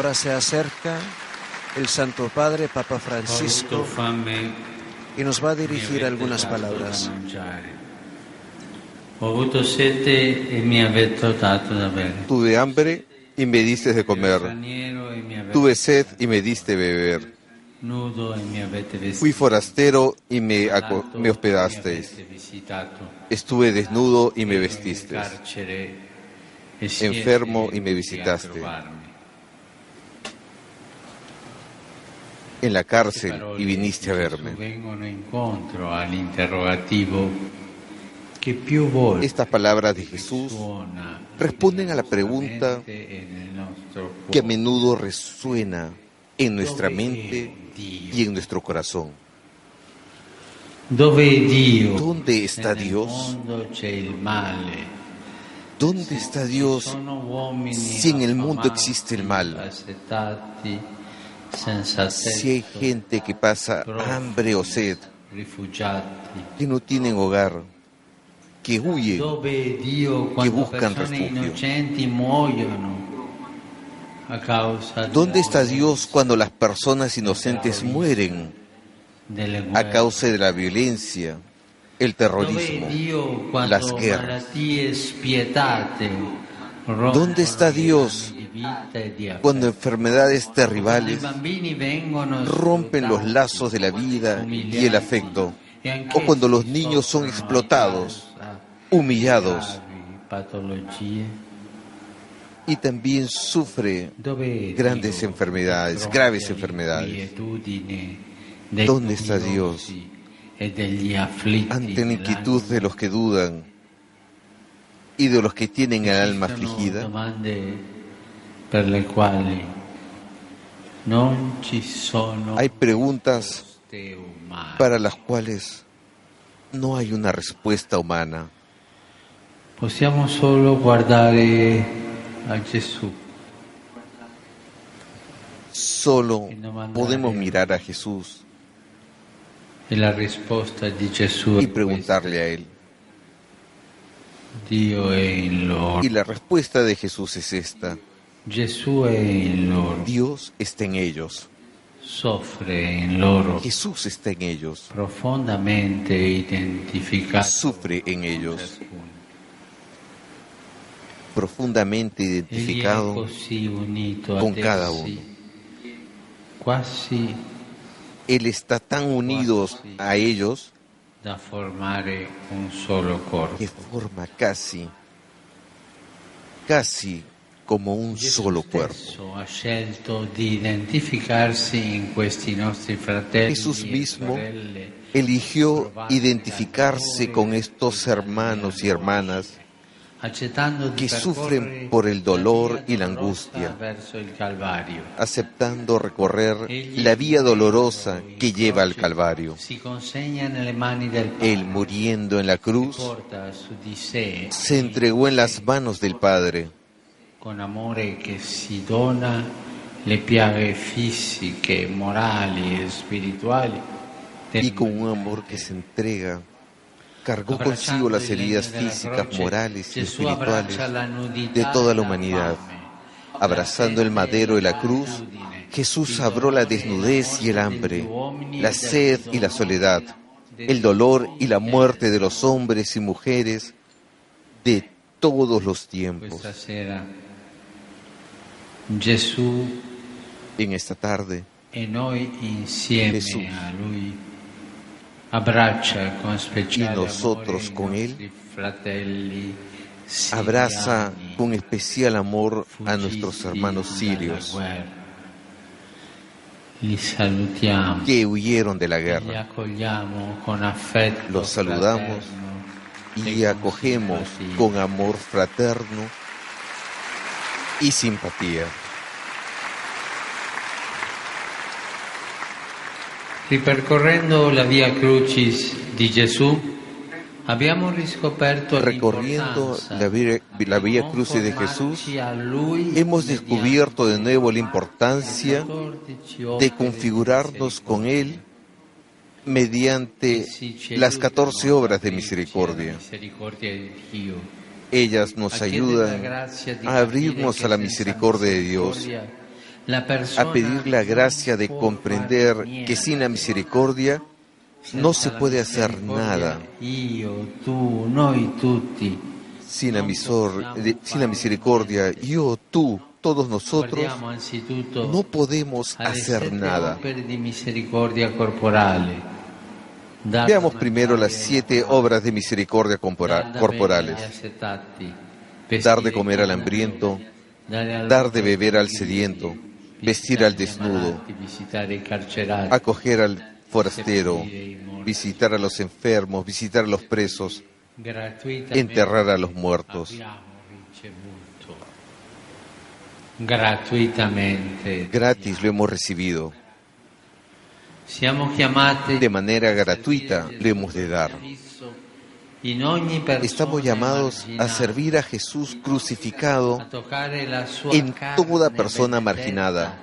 Ahora se acerca el Santo Padre Papa Francisco y nos va a dirigir algunas palabras. Tuve hambre y me diste de comer. Tuve sed y me diste beber. Fui forastero y me, me hospedasteis. Estuve desnudo y me vestisteis. Enfermo y me visitaste. En la cárcel y viniste a verme. Estas palabras de Jesús responden a la pregunta que a menudo resuena en nuestra mente y en nuestro corazón. ¿Dónde está Dios? ¿Dónde está Dios si en el mundo existe el mal? Si hay gente que pasa hambre o sed, que no tienen hogar, que huyen, que buscan refugio. ¿Dónde está Dios cuando las personas inocentes mueren a causa de la violencia, el terrorismo, las guerras? ¿Dónde está Dios cuando enfermedades terribles rompen los lazos de la vida y el afecto? ¿O cuando los niños son explotados, humillados? y también sufre grandes enfermedades, graves enfermedades. ¿Dónde está Dios ante la inquietud de los que dudan y de los que tienen el alma afligida? Hay preguntas para las cuales no hay una respuesta humana. Possiamo solo guardare a Gesù. Solo podemos mirar a Jesús y preguntarle a Él. Y la respuesta de Jesús es esta. Dios está en ellos. Jesús está en ellos. Sufre en ellos profundamente identificado con cada uno. Él está tan unido a ellos que forma casi, casi como un solo cuerpo. Jesús mismo eligió identificarse con estos hermanos y hermanas que sufren por el dolor y la angustia, aceptando recorrer la vía dolorosa que lleva al Calvario. Él muriendo en la cruz se entregó en las manos del Padre. Con amore que si dona le piaghe fisiche, morali e spirituali. Y con un amor que se entrega cargó consigo las heridas físicas, morales y espirituales de toda la humanidad. Abrazando el madero y la cruz, Jesús abrió la desnudez y el hambre, la sed y la soledad, el dolor y la muerte de los hombres y mujeres de todos los tiempos. En esta tarde, Jesús y nosotros con Él abraza con especial amor a nuestros hermanos sirios que huyeron de la guerra. Los saludamos y acogemos con amor fraterno y simpatía. Ripercorrendo la via Crucis di Gesù, riscoperto Recorriendo la vía, la vía Crucis de Jesús, hemos descubierto de nuevo la importancia de configurarnos con Él mediante las 14 obras de misericordia. Ellas nos ayudan a abrirnos a la misericordia de Dios a pedir la gracia de comprender que sin la misericordia no se puede hacer nada. Sin la, sin la misericordia, yo, tú, todos nosotros, no podemos hacer nada. Veamos primero las siete obras de misericordia corporales. Dar de comer al hambriento, dar de beber al sediento, vestir al desnudo, acoger al forastero, visitar a los enfermos, visitar a los presos, enterrar a los muertos. Gratis lo hemos recibido. De manera gratuita lo hemos de dar. Estamos llamados a servir a Jesús crucificado en toda persona marginada,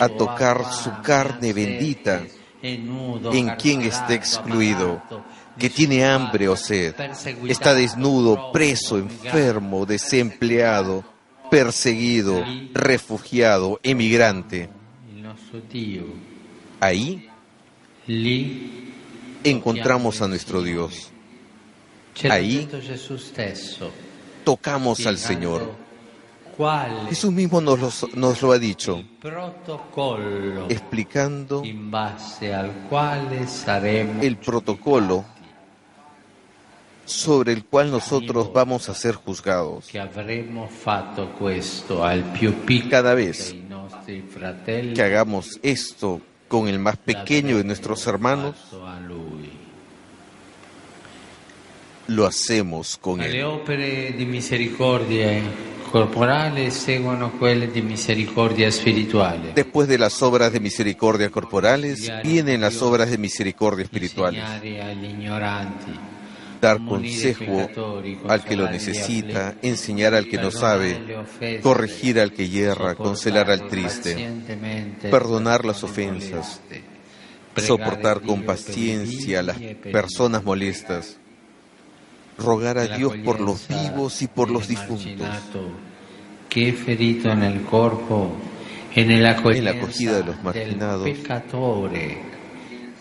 a tocar su carne bendita en quien esté excluido, que tiene hambre o sed, está desnudo, preso, enfermo, desempleado, perseguido, refugiado, emigrante. Ahí encontramos a nuestro Dios. Ahí tocamos al Señor. Jesús mismo nos lo, nos lo ha dicho, explicando el protocolo sobre el cual nosotros vamos a ser juzgados. Cada vez que hagamos esto con el más pequeño de nuestros hermanos, lo hacemos con él. Después de las obras de misericordia corporales, vienen las obras de misericordia espirituales dar consejo al que lo necesita, enseñar al que no sabe, corregir al que hierra, consolar al triste, perdonar las ofensas, soportar con paciencia a las personas molestas, rogar a Dios por los vivos y por los difuntos. Ferito en el cuerpo, en la acogida de los marginados,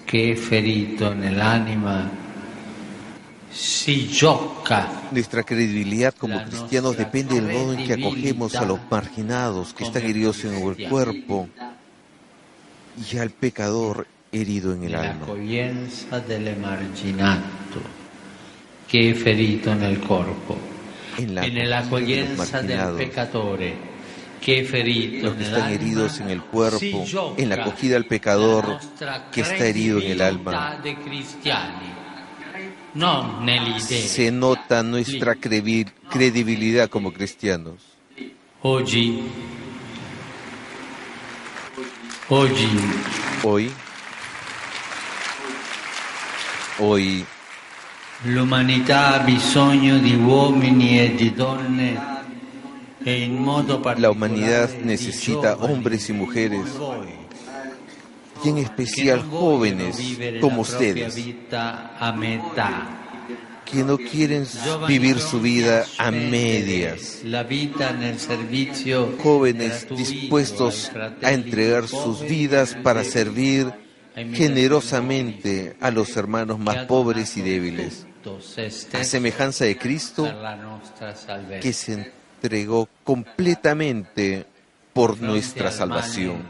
que ferito en el ánima. Nuestra credibilidad como cristianos depende del modo en que acogemos a los marginados que están heridos en el cuerpo y al pecador herido en el alma. Que ferito nel corpo, en la acogida del pecador que los que están heridos en el cuerpo, en la acogida al pecador que está herido en el alma. se nota nuestra credibilidad como cristianos. Hoy, hoy, hoy, La humanidad necesita hombres y mujeres y en especial jóvenes como ustedes, que no quieren vivir su vida a medias, jóvenes dispuestos a entregar sus vidas para servir generosamente a los hermanos más pobres y débiles, a semejanza de Cristo que se entregó completamente por nuestra salvación.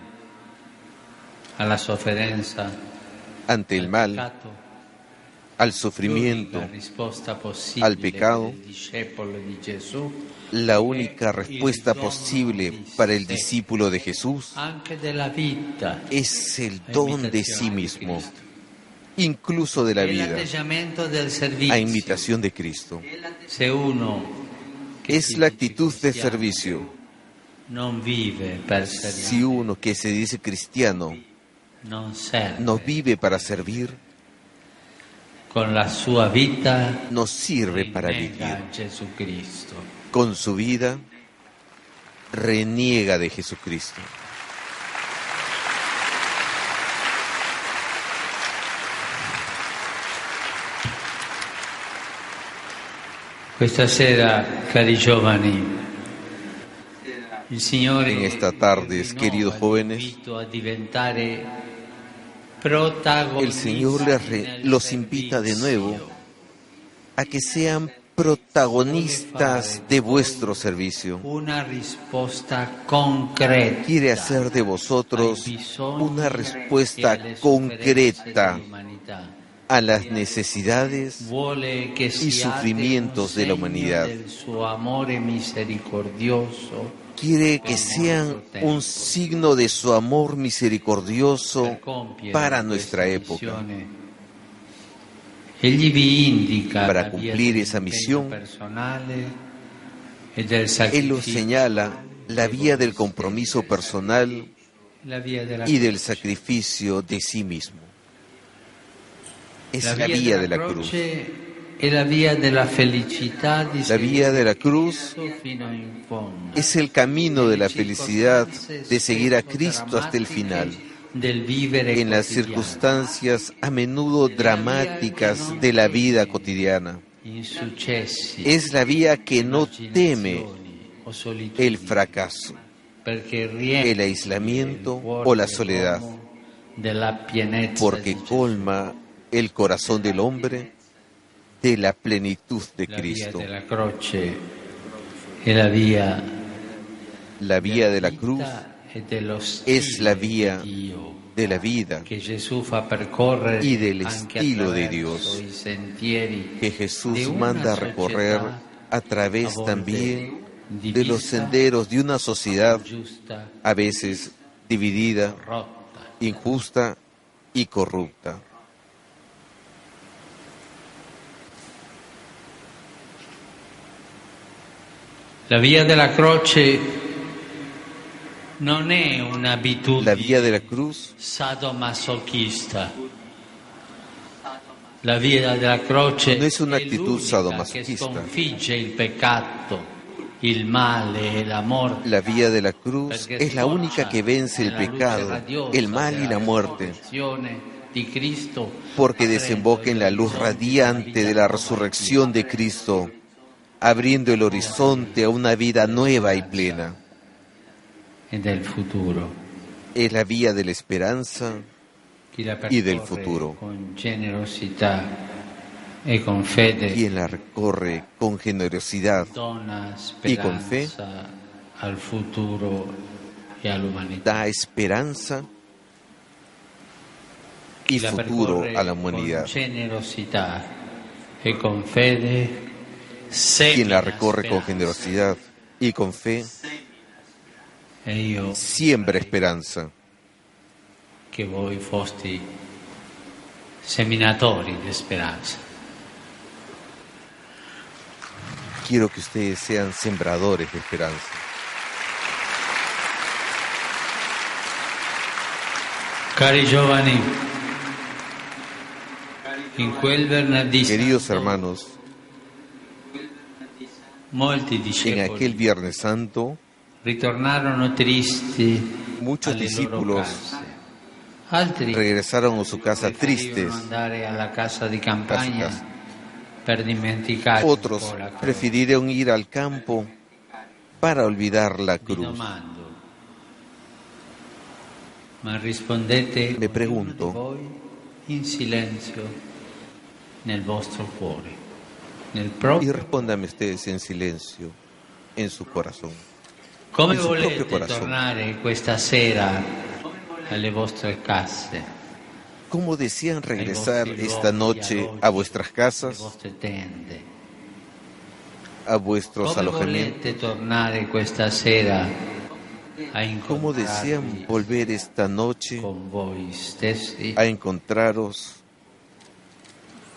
Ante el mal, al sufrimiento, al pecado, la única respuesta posible para el discípulo de Jesús es el don de sí mismo, incluso de la vida, a imitación de Cristo. Es la actitud de servicio. Si uno que se dice cristiano no vive para servir, con la sua vita no sirve para vivir. Con su vida reniega de Jesucristo. Questa sera, cari giovani, en esta tarde, queridos jóvenes, el Señor los invita de nuevo a que sean protagonistas de vuestro servicio. Quiere hacer de vosotros una respuesta concreta a las necesidades y sufrimientos de la humanidad. Quiere que sean un signo de su amor misericordioso para nuestra época. Para cumplir esa misión, Él los señala la vía del compromiso personal y del sacrificio de sí mismo. Es la vía de la cruz. La vía de la cruz es el camino de la felicidad de seguir a Cristo hasta el final. en las circunstancias a menudo dramáticas de la vida cotidiana. Es la vía que no teme el fracaso, el aislamiento o la soledad, porque colma el corazón del hombre de la plenitud de Cristo. La vía de la cruz es la vía de la vida y del estilo de Dios que Jesús manda a recorrer a través también de los senderos de una sociedad a veces dividida, injusta y corrupta. La vía de la croce non è un'abitudine la via della cruz sadomasochista. La via della croce no es una actitud sadomasochista. sconfigge il peccato, il male e la morte. La vía de la cruz es la única que vence el pecado, el mal y la muerte, porque desemboca en la luz radiante de la resurrección de Cristo abriendo el horizonte a una vida nueva y plena. Es la vía de la esperanza y del futuro. E Quien la recorre con generosidad y con fe al futuro e da esperanza y futuro a la humanidad. E con fede quien la recorre con generosidad y con fe, siembra esperanza. Que voi fosti seminatori de esperanza. Quiero que ustedes sean sembradores de esperanza. Cari giovani, Queridos hermanos, en aquel Viernes Santo, muchos discípulos regresaron a su casa tristes. Otros prefirieron ir al campo para olvidar la cruz. Me pregunto, in silenzio nel vostro cuore y respóndame ustedes en silencio en su corazón. Come volete tornare questa sera alle vostre case? ¿Cómo desean regresar esta noche a vuestras casas, a vuestros alojamientos? ¿Cómo desean volver esta noche a encontraros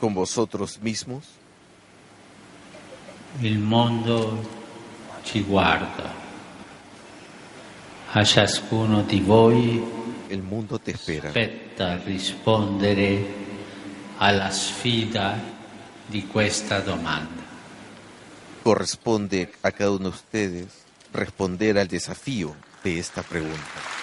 con vosotros mismos? Il mondo ci guarda. A ciascuno di voi il mondo ti spera. Aspetta rispondere alla sfida di questa domanda. Corresponde a cada uno de ustedes responder al desafío de esta pregunta.